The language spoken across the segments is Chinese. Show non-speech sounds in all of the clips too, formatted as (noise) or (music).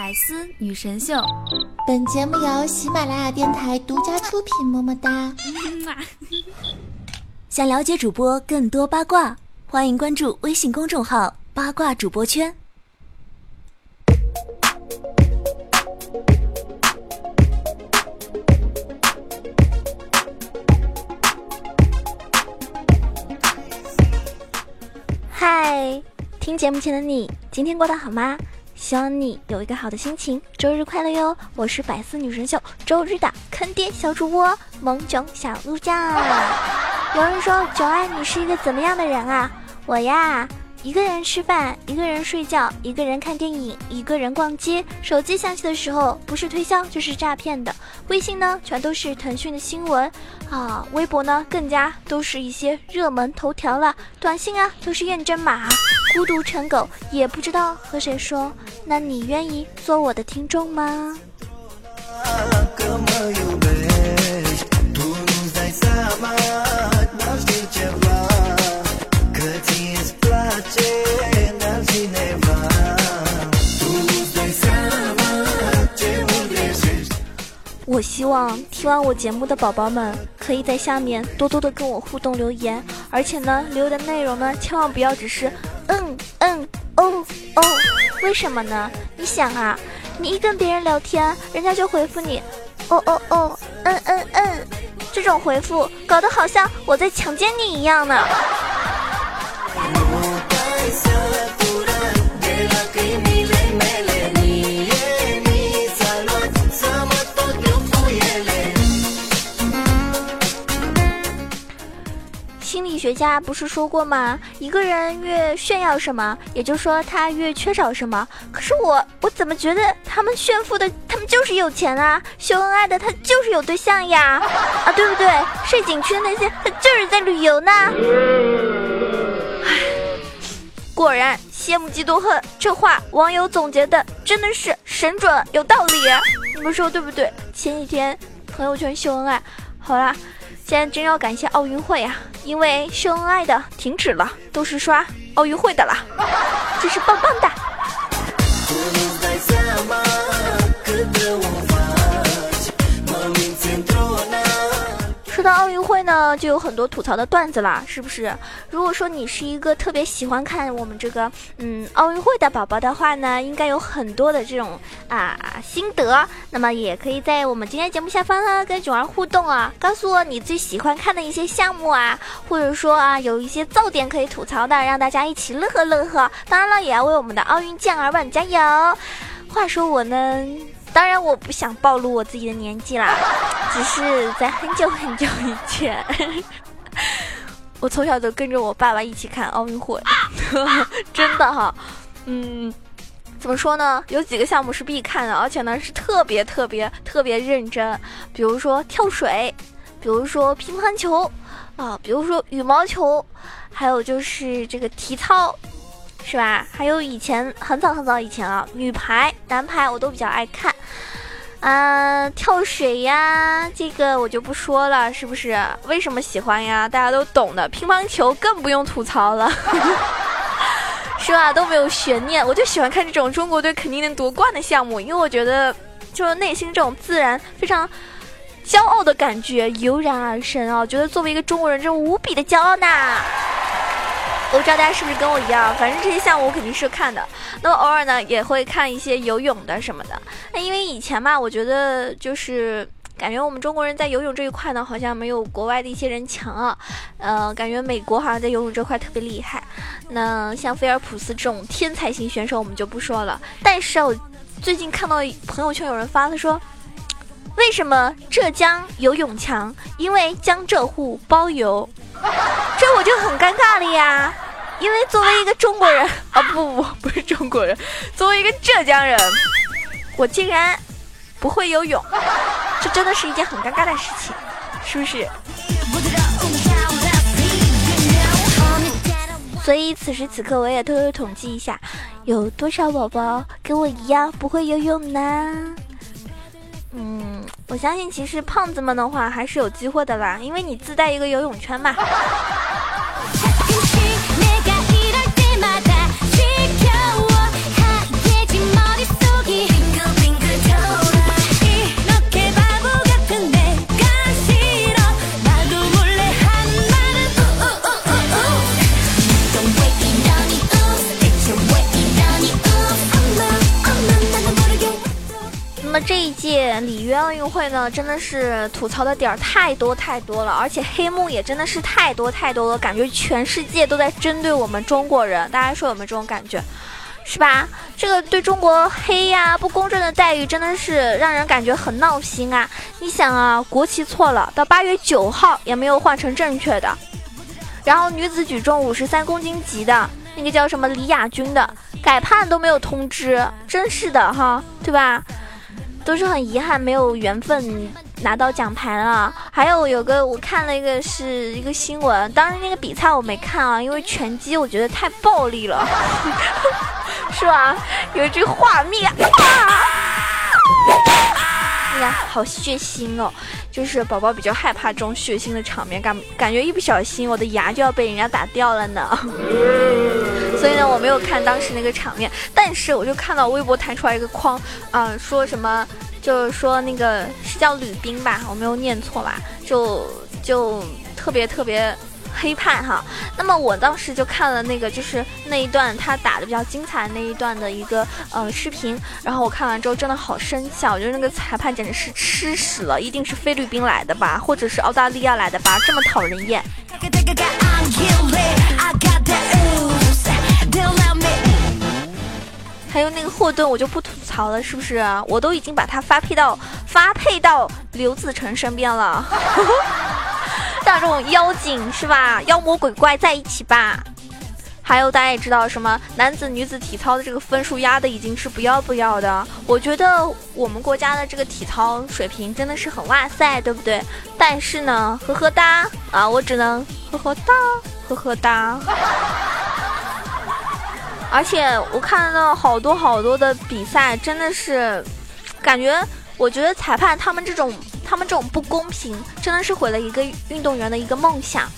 百思女神秀，本节目由喜马拉雅电台独家出品。么么哒！(laughs) 想了解主播更多八卦，欢迎关注微信公众号“八卦主播圈”。嗨，听节目前的你，今天过得好吗？希望你有一个好的心情，周日快乐哟！我是百思女神秀周日的坑爹小主播萌囧小鹿酱。(laughs) 有人说九爱你是一个怎么样的人啊？我呀。一个人吃饭，一个人睡觉，一个人看电影，一个人逛街。手机响起的时候，不是推销就是诈骗的。微信呢，全都是腾讯的新闻啊。微博呢，更加都是一些热门头条了。短信啊，都是验证码。孤独成狗，也不知道和谁说。那你愿意做我的听众吗？我希望听完我节目的宝宝们，可以在下面多多的跟我互动留言，而且呢，留的内容呢，千万不要只是嗯嗯哦哦，为什么呢？你想啊，你一跟别人聊天，人家就回复你哦哦哦，嗯嗯嗯，这种回复搞得好像我在强奸你一样呢。学家不是说过吗？一个人越炫耀什么，也就说他越缺少什么。可是我，我怎么觉得他们炫富的，他们就是有钱啊；秀恩爱的，他就是有对象呀，啊，对不对？睡景区的那些，他就是在旅游呢。唉，果然羡慕嫉妒恨，这话网友总结的真的是神准，有道理。你们说对不对？前几天朋友圈秀恩爱，好啦。现在真要感谢奥运会啊，因为秀恩爱的停止了，都是刷奥运会的了，真是棒棒的。就有很多吐槽的段子啦，是不是？如果说你是一个特别喜欢看我们这个嗯奥运会的宝宝的话呢，应该有很多的这种啊心得。那么也可以在我们今天节目下方呢跟囧儿互动啊，告诉我你最喜欢看的一些项目啊，或者说啊有一些噪点可以吐槽的，让大家一起乐呵乐呵。当然了，也要为我们的奥运健儿们加油。话说我呢。当然，我不想暴露我自己的年纪啦，(laughs) 只是在很久很久以前，(laughs) 我从小就跟着我爸爸一起看奥运会，(laughs) 真的哈，嗯，怎么说呢？有几个项目是必看的，而且呢是特别特别特别认真，比如说跳水，比如说乒乓球，啊，比如说羽毛球，还有就是这个体操。是吧？还有以前很早很早以前啊，女排、男排我都比较爱看，啊，跳水呀，这个我就不说了，是不是？为什么喜欢呀？大家都懂的。乒乓球更不用吐槽了，(laughs) 是吧？都没有悬念。我就喜欢看这种中国队肯定能夺冠的项目，因为我觉得就是内心这种自然非常骄傲的感觉油然而生啊，觉得作为一个中国人，这种无比的骄傲呢。我不知道大家是不是跟我一样，反正这些项目我肯定是看的。那么偶尔呢，也会看一些游泳的什么的。那因为以前嘛，我觉得就是感觉我们中国人在游泳这一块呢，好像没有国外的一些人强啊。呃，感觉美国好像在游泳这块特别厉害。那像菲尔普斯这种天才型选手，我们就不说了。但是，我最近看到朋友圈有人发，他说：“为什么浙江有泳强？因为江浙沪包邮。”这我就很尴尬了呀，因为作为一个中国人 (laughs) 啊，不不不是中国人，作为一个浙江人，我竟然不会游泳，这真的是一件很尴尬的事情，是不是？所以此时此刻，我也偷偷统计一下，有多少宝宝跟我一样不会游泳呢？嗯，我相信其实胖子们的话还是有机会的啦，因为你自带一个游泳圈嘛。这一届里约奥运会呢，真的是吐槽的点儿太多太多了，而且黑幕也真的是太多太多了，感觉全世界都在针对我们中国人。大家说有没有这种感觉？是吧？这个对中国黑呀，不公正的待遇真的是让人感觉很闹心啊！你想啊，国旗错了，到八月九号也没有换成正确的。然后女子举重五十三公斤级的那个叫什么李亚军的改判都没有通知，真是的哈，对吧？都是很遗憾，没有缘分拿到奖牌了。还有有个我看了一个是一个新闻，当时那个比赛我没看啊，因为拳击我觉得太暴力了，(laughs) 是吧？有一句画面，哎呀，好血腥哦！就是宝宝比较害怕这种血腥的场面，感感觉一不小心我的牙就要被人家打掉了呢。(laughs) 所以呢，我没有看当时那个场面，但是我就看到微博弹出来一个框，啊，说什么，就是说那个是叫吕冰吧，我没有念错吧？就就特别特别黑判哈。那么我当时就看了那个，就是那一段他打的比较精彩那一段的一个呃视频，然后我看完之后真的好生气啊，我觉得那个裁判简直是吃屎了，一定是菲律宾来的吧，或者是澳大利亚来的吧，这么讨人厌。还有那个霍顿，我就不吐槽了，是不是？我都已经把他发配到发配到刘子成身边了。(laughs) 像这种妖精是吧？妖魔鬼怪在一起吧。还有大家也知道，什么男子、女子体操的这个分数压的已经是不要不要的。我觉得我们国家的这个体操水平真的是很哇塞，对不对？但是呢，呵呵哒啊，我只能呵呵哒，呵呵哒。而且我看到好多好多的比赛，真的是感觉，我觉得裁判他们这种他们这种不公平，真的是毁了一个运动员的一个梦想。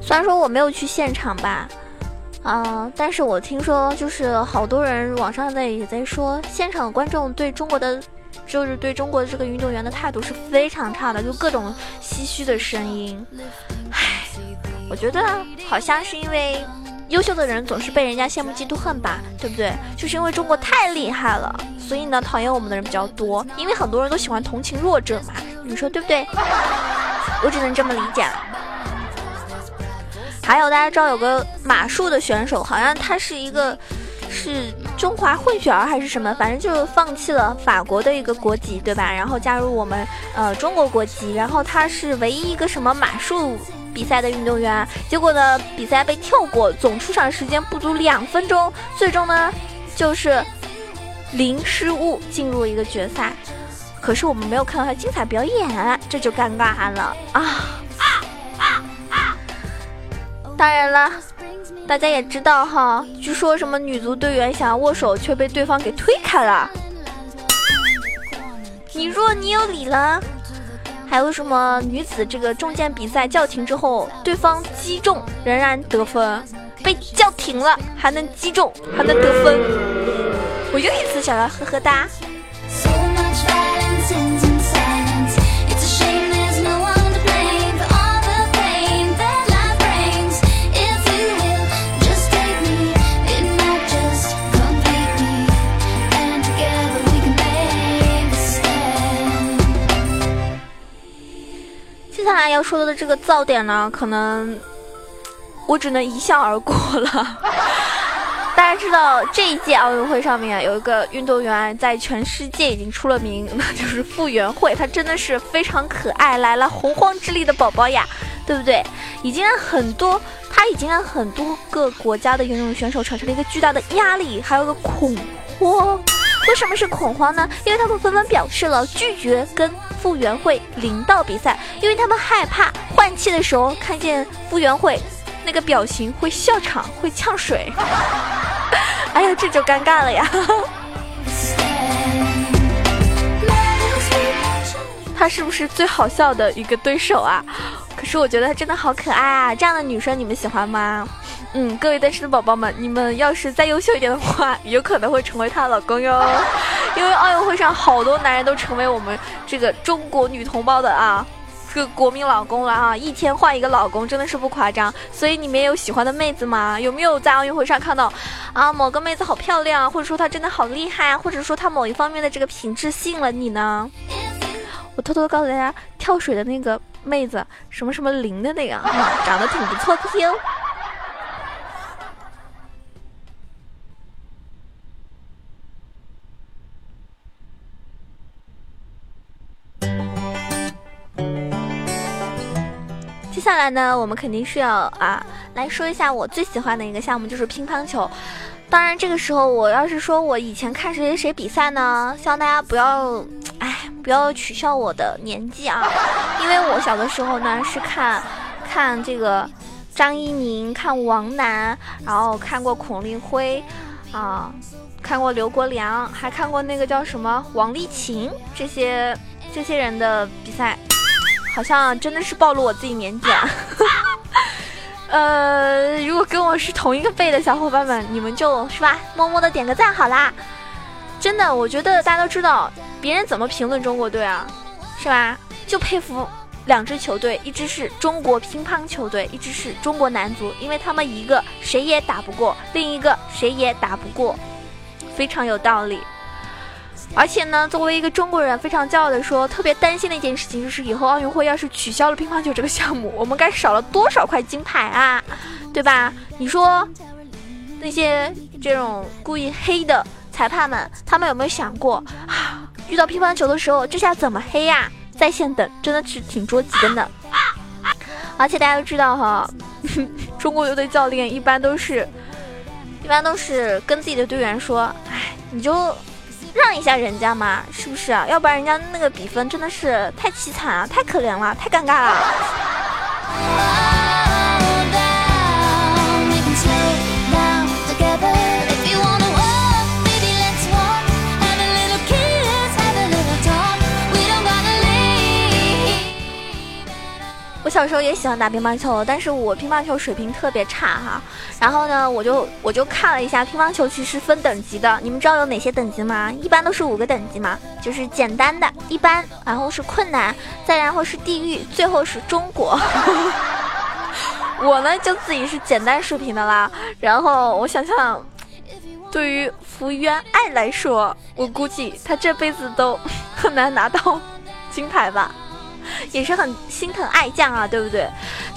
虽然说我没有去现场吧。啊！但是我听说，就是好多人网上在也在说，现场观众对中国的，就是对中国的这个运动员的态度是非常差的，就各种唏嘘的声音。唉，我觉得好像是因为优秀的人总是被人家羡慕嫉妒恨吧，对不对？就是因为中国太厉害了，所以呢，讨厌我们的人比较多。因为很多人都喜欢同情弱者嘛，你说对不对？我只能这么理解了。还有大家知道有个马术的选手，好像他是一个是中华混血儿还是什么，反正就放弃了法国的一个国籍，对吧？然后加入我们呃中国国籍，然后他是唯一一个什么马术比赛的运动员，结果呢比赛被跳过，总出场时间不足两分钟，最终呢就是零失误进入一个决赛，可是我们没有看到他精彩表演，这就尴尬了啊！当然了，大家也知道哈，据说什么女足队员想要握手，却被对方给推开了。你若你有理了。还有什么女子这个重剑比赛叫停之后，对方击中仍然得分，被叫停了还能击中还能得分。我又一次想要呵呵哒。那要说的这个噪点呢，可能我只能一笑而过了。(laughs) 大家知道这一届奥运会上面有一个运动员在全世界已经出了名，那就是傅园慧，她真的是非常可爱，来了洪荒之力的宝宝呀，对不对？已经让很多，她已经让很多个国家的游泳选手产生了一个巨大的压力，还有个恐慌。为什么是恐慌呢？因为他们纷纷表示了拒绝跟傅园慧领到比赛，因为他们害怕换气的时候看见傅园慧那个表情会笑场，会呛水。(laughs) 哎呀，这就尴尬了呀！(laughs) 他是不是最好笑的一个对手啊？可是我觉得他真的好可爱啊！这样的女生你们喜欢吗？嗯，各位单身的宝宝们，你们要是再优秀一点的话，有可能会成为她老公哟。因为奥运会上好多男人都成为我们这个中国女同胞的啊，这个国民老公了啊，一天换一个老公，真的是不夸张。所以你们有喜欢的妹子吗？有没有在奥运会上看到啊某个妹子好漂亮，或者说她真的好厉害，或者说她某一方面的这个品质吸引了你呢？我偷偷告诉大家，跳水的那个妹子，什么什么林的那个，长得挺不错的哟。接下来呢，我们肯定是要啊来说一下我最喜欢的一个项目，就是乒乓球。当然，这个时候我要是说我以前看谁谁谁比赛呢，希望大家不要，哎，不要取笑我的年纪啊，(laughs) 因为我小的时候呢是看，看这个张怡宁，看王楠，然后看过孔令辉，啊，看过刘国梁，还看过那个叫什么王励勤这些这些人的比赛，好像真的是暴露我自己年纪啊。(laughs) 呃，如果跟我是同一个辈的小伙伴们，你们就是吧，默默的点个赞好啦。真的，我觉得大家都知道别人怎么评论中国队啊，是吧？就佩服两支球队，一支是中国乒乓球队，一支是中国男足，因为他们一个谁也打不过，另一个谁也打不过，非常有道理。而且呢，作为一个中国人，非常骄傲的说，特别担心的一件事情就是，以后奥运会要是取消了乒乓球这个项目，(laughs) 我们该少了多少块金牌啊，对吧？你说那些这种故意黑的裁判们，他们有没有想过啊？遇到乒乓球的时候，这下怎么黑呀？在线等，真的是挺着急的呢。(laughs) 而且大家都知道哈，(laughs) 中国队教练一般都是，一般都是跟自己的队员说，哎，你就。让一下人家嘛，是不是？要不然人家那个比分真的是太凄惨啊，太可怜了，太尴尬了。小时候也喜欢打乒乓球，但是我乒乓球水平特别差哈。然后呢，我就我就看了一下乒乓球，其实分等级的。你们知道有哪些等级吗？一般都是五个等级嘛，就是简单的、一般，然后是困难，再然后是地狱，最后是中国。(laughs) 我呢，就自己是简单水平的啦。然后我想想，对于福原爱来说，我估计她这辈子都很难拿到金牌吧。(laughs) 也是很心疼爱将啊，对不对？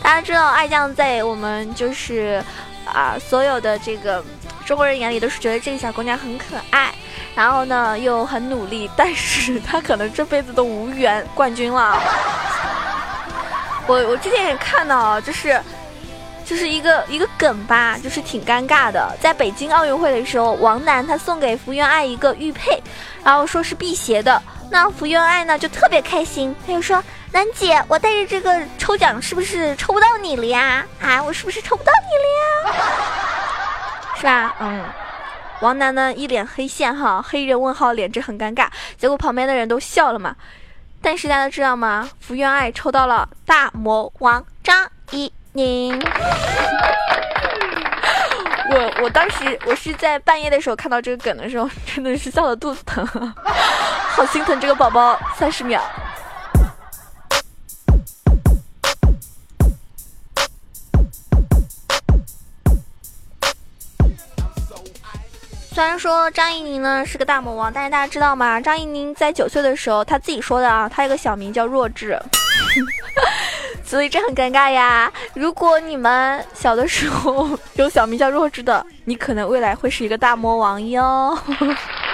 大家知道爱将在我们就是啊所有的这个中国人眼里都是觉得这个小姑娘很可爱，然后呢又很努力，但是她可能这辈子都无缘冠军了。(laughs) 我我之前也看到，就是就是一个一个梗吧，就是挺尴尬的。在北京奥运会的时候，王楠他送给福原爱一个玉佩，然后说是辟邪的。那福原爱呢就特别开心，他就说。楠姐，我带着这个抽奖是不是抽不到你了呀？啊，我是不是抽不到你了呀？(laughs) 是吧？嗯，王楠呢一脸黑线哈，黑人问号脸，这很尴尬。结果旁边的人都笑了嘛。但是大家知道吗？福原爱抽到了大魔王张怡宁。我我当时我是在半夜的时候看到这个梗的时候，真的是笑的肚子疼，(laughs) 好心疼这个宝宝。三十秒。虽然说张怡宁呢是个大魔王，但是大家知道吗？张怡宁在九岁的时候，他自己说的啊，他有个小名叫弱智，所以这很尴尬呀。如果你们小的时候 (laughs) 有小名叫弱智的，你可能未来会是一个大魔王哟。(laughs)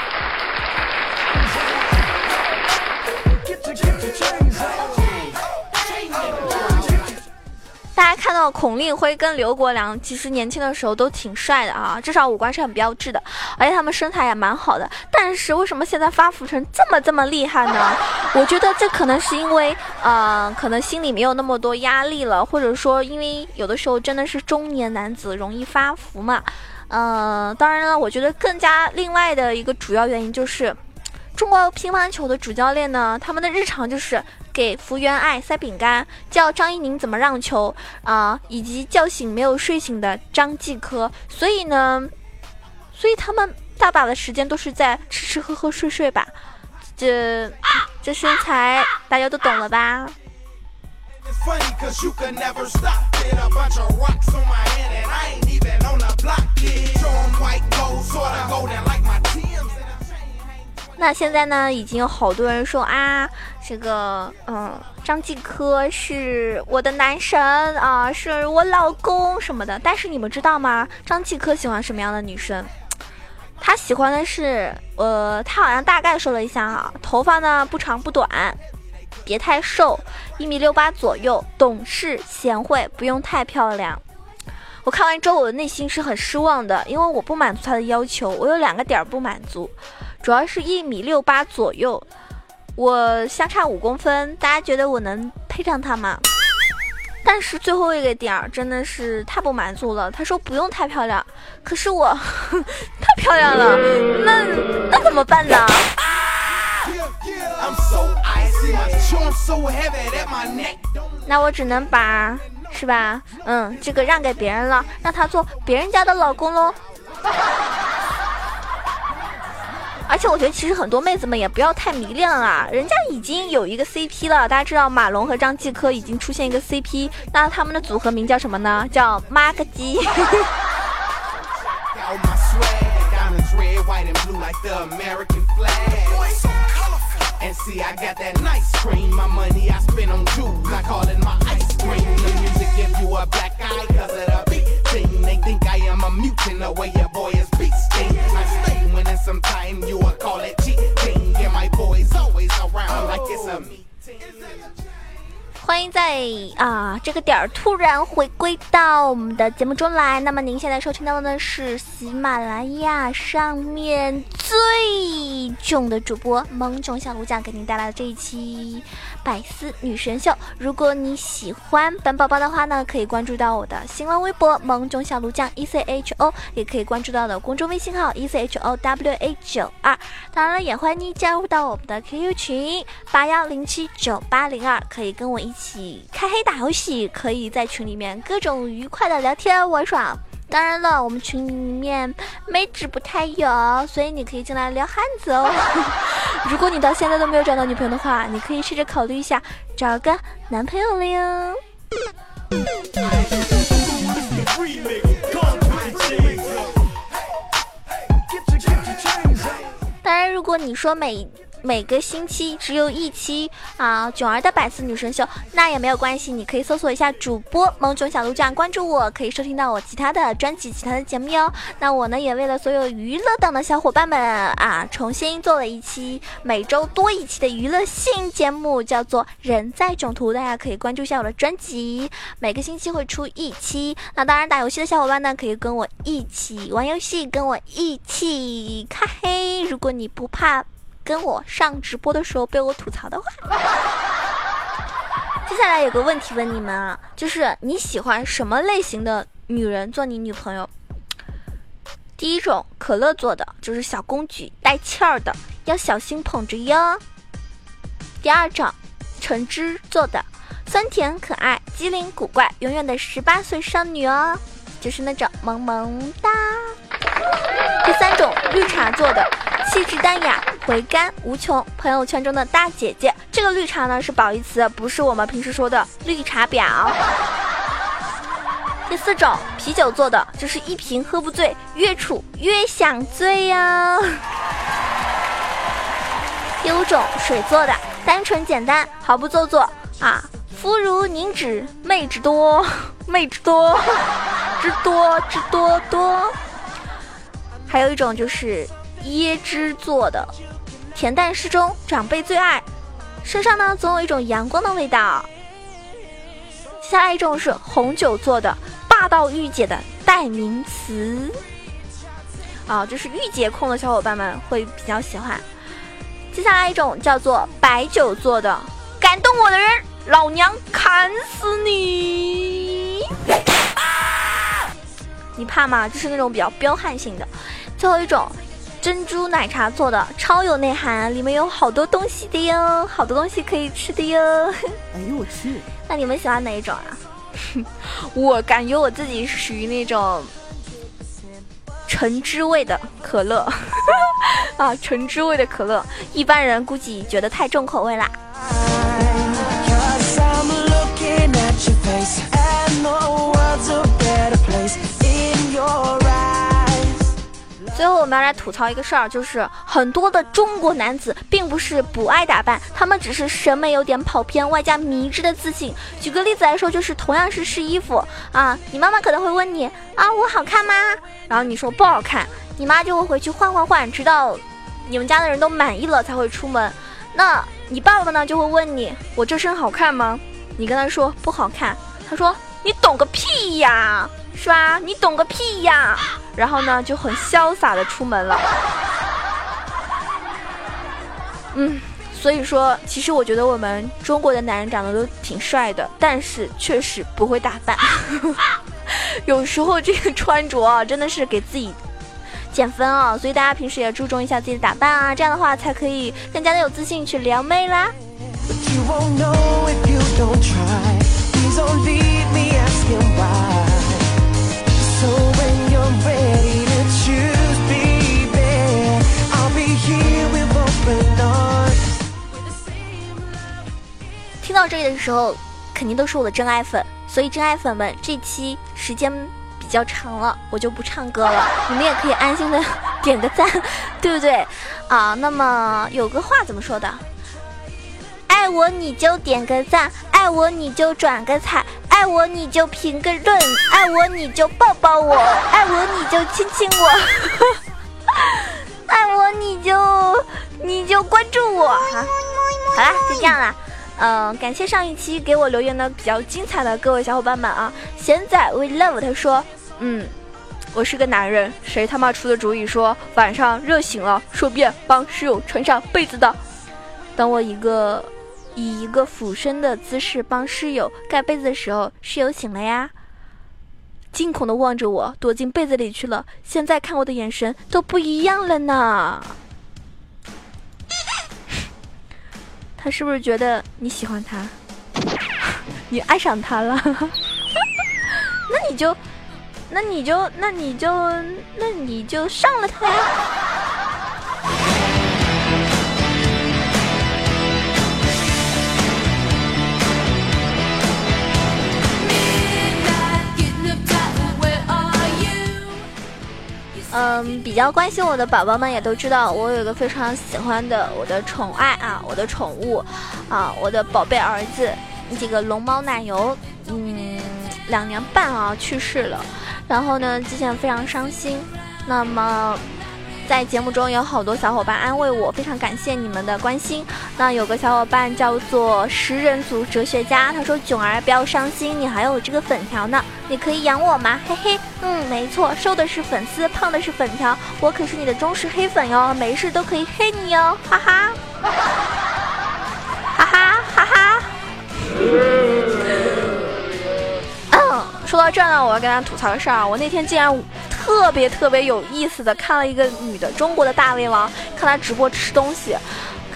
孔令辉跟刘国梁，其实年轻的时候都挺帅的啊，至少五官是很标致的，而且他们身材也蛮好的。但是为什么现在发福成这么这么厉害呢？我觉得这可能是因为，呃，可能心里没有那么多压力了，或者说因为有的时候真的是中年男子容易发福嘛。嗯，当然了，我觉得更加另外的一个主要原因就是，中国乒乓球的主教练呢，他们的日常就是。给福原爱塞饼干，教张怡宁怎么让球啊，以及叫醒没有睡醒的张继科。所以呢，所以他们大把的时间都是在吃吃喝喝睡睡吧。这这身材大家都懂了吧？那现在呢，已经有好多人说啊，这个嗯，张继科是我的男神啊，是我老公什么的。但是你们知道吗？张继科喜欢什么样的女生？他喜欢的是，呃，他好像大概说了一下哈，头发呢不长不短，别太瘦，一米六八左右，懂事贤惠，不用太漂亮。我看完之后，我的内心是很失望的，因为我不满足他的要求，我有两个点不满足。主要是一米六八左右，我相差五公分，大家觉得我能配上他吗？但是最后一个点儿真的是太不满足了。他说不用太漂亮，可是我 (laughs) 太漂亮了，那那怎么办呢？那我只能把是吧？嗯，这个让给别人了，让他做别人家的老公喽。而且我觉得，其实很多妹子们也不要太迷恋啊，人家已经有一个 CP 了。大家知道马龙和张继科已经出现一个 CP，那他们的组合名叫什么呢？叫妈个鸡。欢迎在啊这个点儿突然回归到我们的节目中来。那么您现在收听到的呢是喜马拉雅上面最囧的主播萌囧小卢酱给您带来的这一期百思女神秀。如果你喜欢本宝宝的话呢，可以关注到我的新浪微博萌中小卢酱 E C H O，也可以关注到的公众微信号 E C H O W A 九二。当然了，也欢迎你加入到我们的 QQ 群八幺零七九八零二，可以跟我一。起开黑打游戏，可以在群里面各种愉快的聊天玩耍。当然了，我们群里面妹纸不太有，所以你可以进来撩汉子哦。(laughs) 如果你到现在都没有找到女朋友的话，你可以试着考虑一下找个男朋友了哟。当然，如果你说每。每个星期只有一期啊，囧儿的百思女神秀，那也没有关系，你可以搜索一下主播萌囧小鹿酱，关注我，可以收听到我其他的专辑、其他的节目哟。那我呢，也为了所有娱乐党的小伙伴们啊，重新做了一期每周多一期的娱乐性节目，叫做《人在囧途》，大家可以关注一下我的专辑，每个星期会出一期。那当然，打游戏的小伙伴呢，可以跟我一起玩游戏，跟我一起开黑。如果你不怕。跟我上直播的时候被我吐槽的话，(laughs) 接下来有个问题问你们啊，就是你喜欢什么类型的女人做你女朋友？第一种可乐做的，就是小公举带气儿的，要小心捧着哟。第二种橙汁做的，酸甜可爱，机灵古怪，永远的十八岁少女哦，就是那种萌萌哒。第三种绿茶做的，气质淡雅。回甘无穷，朋友圈中的大姐姐。这个绿茶呢是褒义词，不是我们平时说的绿茶婊。(laughs) 第四种啤酒做的，就是一瓶喝不醉，越处越想醉呀。第五种水做的，单纯简单，毫不做作啊。肤如凝脂，妹纸多，(laughs) 妹纸多，(laughs) 之多之多多。还有一种就是椰汁做的。恬淡适中，长辈最爱。身上呢，总有一种阳光的味道。下来一种是红酒做的，霸道御姐的代名词。啊，就是御姐控的小伙伴们会比较喜欢。接下来一种叫做白酒做的，感动我的人，老娘砍死你！你怕吗？就是那种比较彪悍性的。最后一种。珍珠奶茶做的超有内涵，里面有好多东西的哟，好多东西可以吃的哟。(laughs) 哎呦我去！那你们喜欢哪一种啊？(laughs) 我感觉我自己是属于那种橙汁味的可乐 (laughs) 啊，橙汁味的可乐，一般人估计觉得太重口味啦。最后我们要来吐槽一个事儿，就是很多的中国男子并不是不爱打扮，他们只是审美有点跑偏，外加迷之的自信。举个例子来说，就是同样是试衣服啊，你妈妈可能会问你啊，我好看吗？然后你说不好看，你妈就会回去换换换，直到你们家的人都满意了才会出门。那你爸爸呢就会问你，我这身好看吗？你跟他说不好看，他说你懂个屁呀！是吧？你懂个屁呀！然后呢，就很潇洒的出门了。嗯，所以说，其实我觉得我们中国的男人长得都挺帅的，但是确实不会打扮。(laughs) 有时候这个穿着啊，真的是给自己减分啊。所以大家平时也注重一下自己的打扮啊，这样的话才可以更加的有自信去撩妹啦。听到这里的时候，肯定都是我的真爱粉，所以真爱粉们，这期时间比较长了，我就不唱歌了，你们也可以安心的点个赞，对不对？啊，那么有个话怎么说的？爱我你就点个赞，爱我你就转个彩。爱我你就评个论，爱我你就抱抱我，爱我你就亲亲我，(laughs) 爱我你就你就关注我哈。好啦，就这样啦。嗯，感谢上一期给我留言的比较精彩的各位小伙伴们啊。现在 we love 他说，嗯，我是个男人，谁他妈出的主意说晚上热醒了，顺便帮室友穿上被子的？等我一个。以一个俯身的姿势帮室友盖被子的时候，室友醒了呀，惊恐的望着我，躲进被子里去了。现在看我的眼神都不一样了呢。他是不是觉得你喜欢他？(laughs) 你爱上他了？(laughs) 那你就，那你就，那你就，那你就上了他呀。比较关心我的宝宝们也都知道，我有一个非常喜欢的我的宠爱啊，我的宠物，啊，我的宝贝儿子，这个龙猫奶油，嗯，两年半啊去世了，然后呢，之前非常伤心，那么。在节目中有好多小伙伴安慰我，非常感谢你们的关心。那有个小伙伴叫做食人族哲学家，他说：“囧儿不要伤心，你还有这个粉条呢，你可以养我吗？”嘿嘿，嗯，没错，瘦的是粉丝，胖的是粉条，我可是你的忠实黑粉哟，没事都可以黑你哟，哈哈，哈哈哈哈。嗯，说到这儿呢，我要跟大家吐槽个事儿啊，我那天竟然。特别特别有意思的，看了一个女的中国的大胃王，看她直播吃东西，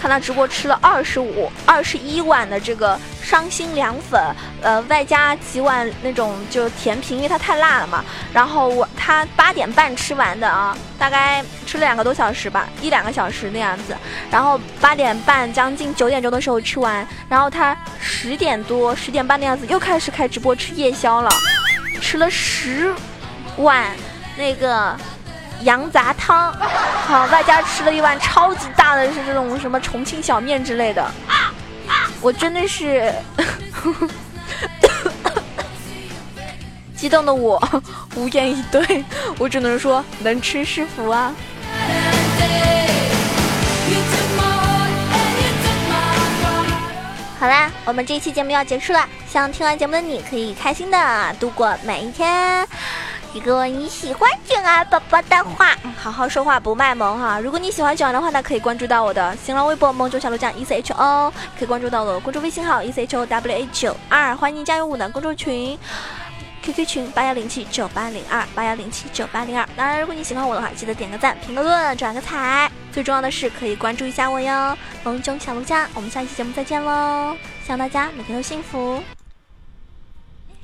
看她直播吃了二十五、二十一碗的这个伤心凉粉，呃，外加几碗那种就甜品，因为它太辣了嘛。然后我她八点半吃完的啊，大概吃了两个多小时吧，一两个小时那样子。然后八点半将近九点钟的时候吃完，然后她十点多、十点半的样子又开始开直播吃夜宵了，吃了十碗。那个羊杂汤，好，外加吃了一碗超级大的，是这种什么重庆小面之类的，我真的是 (laughs) 激动的我无言以对，我只能说能吃是福啊。好啦，我们这一期节目要结束了，希望听完节目的你可以开心的度过每一天。如果你喜欢囧儿宝宝的话，好好说话不卖萌哈。如果你喜欢囧儿的话呢，可以关注到我的新浪微博“梦中小鹿酱 E C H O”，可以关注到我的公众微信号 “E C H O W A 九二”，欢迎加入我的公众群，QQ 群八幺零七九八零二八幺零七九八零二。当然，如果你喜欢我的话，记得点个赞、评个论、转个彩。最重要的是，可以关注一下我哟，梦中小鹿酱。我们下期节目再见喽，希望大家每天都幸福。